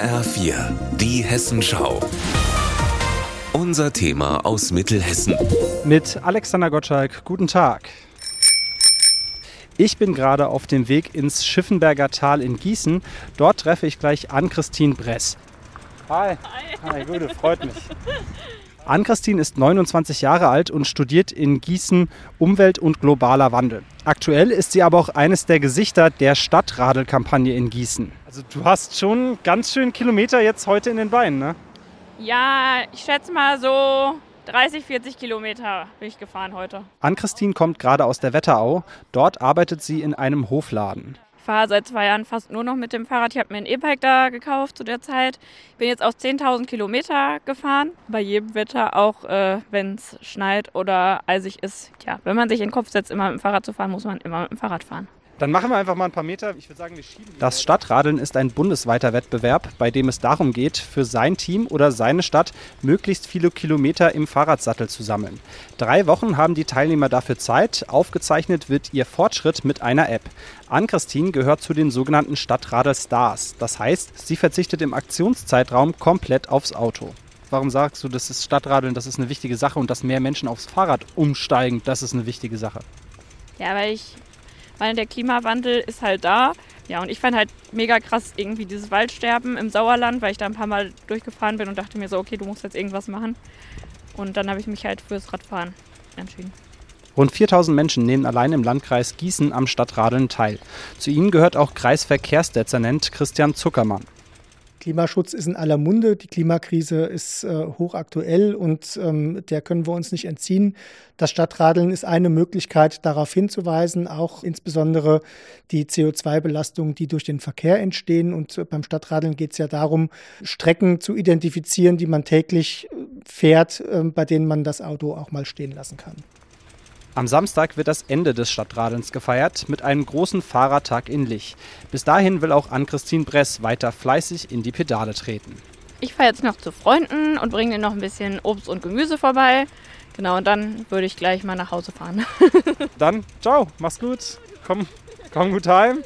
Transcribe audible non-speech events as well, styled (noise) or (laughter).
HR4, die Hessenschau. Unser Thema aus Mittelhessen. Mit Alexander Gottschalk, guten Tag. Ich bin gerade auf dem Weg ins Schiffenberger Tal in Gießen. Dort treffe ich gleich Ann-Christine Bress. Hi. Hi. Hi, Gute, freut mich. (laughs) Ann-Christine ist 29 Jahre alt und studiert in Gießen Umwelt und globaler Wandel. Aktuell ist sie aber auch eines der Gesichter der Stadtradelkampagne in Gießen. Also du hast schon ganz schön Kilometer jetzt heute in den Beinen, ne? Ja, ich schätze mal so 30, 40 Kilometer bin ich gefahren heute. Ann-Christine kommt gerade aus der Wetterau. Dort arbeitet sie in einem Hofladen. Ich fahre seit zwei Jahren fast nur noch mit dem Fahrrad. Ich habe mir ein E-Bike da gekauft zu der Zeit. Ich bin jetzt auch 10.000 Kilometer gefahren. Bei jedem Wetter, auch äh, wenn es schneit oder eisig ist. Tja, wenn man sich in den Kopf setzt, immer mit dem Fahrrad zu fahren, muss man immer mit dem Fahrrad fahren. Dann machen wir einfach mal ein paar Meter. Ich würde sagen, wir schieben. Das Stadtradeln ist ein bundesweiter Wettbewerb, bei dem es darum geht, für sein Team oder seine Stadt möglichst viele Kilometer im Fahrradsattel zu sammeln. Drei Wochen haben die Teilnehmer dafür Zeit. Aufgezeichnet wird ihr Fortschritt mit einer App. Ann-Christine gehört zu den sogenannten Stadtradel-Stars. Das heißt, sie verzichtet im Aktionszeitraum komplett aufs Auto. Warum sagst du, das ist Stadtradeln, das ist eine wichtige Sache und dass mehr Menschen aufs Fahrrad umsteigen, das ist eine wichtige Sache? Ja, weil ich meine, der Klimawandel ist halt da. Ja, und ich fand halt mega krass irgendwie dieses Waldsterben im Sauerland, weil ich da ein paar Mal durchgefahren bin und dachte mir so, okay, du musst jetzt irgendwas machen. Und dann habe ich mich halt fürs Radfahren entschieden. Rund 4000 Menschen nehmen allein im Landkreis Gießen am Stadtradeln teil. Zu ihnen gehört auch Kreisverkehrsdezernent Christian Zuckermann. Klimaschutz ist in aller Munde, die Klimakrise ist äh, hochaktuell und ähm, der können wir uns nicht entziehen. Das Stadtradeln ist eine Möglichkeit, darauf hinzuweisen, auch insbesondere die CO2-Belastungen, die durch den Verkehr entstehen. Und äh, beim Stadtradeln geht es ja darum, Strecken zu identifizieren, die man täglich äh, fährt, äh, bei denen man das Auto auch mal stehen lassen kann. Am Samstag wird das Ende des Stadtradelns gefeiert mit einem großen Fahrradtag in Lich. Bis dahin will auch Ann-Christine Bress weiter fleißig in die Pedale treten. Ich fahre jetzt noch zu Freunden und bringe denen noch ein bisschen Obst und Gemüse vorbei. Genau, und dann würde ich gleich mal nach Hause fahren. (laughs) Dann, ciao, mach's gut, komm, komm gut heim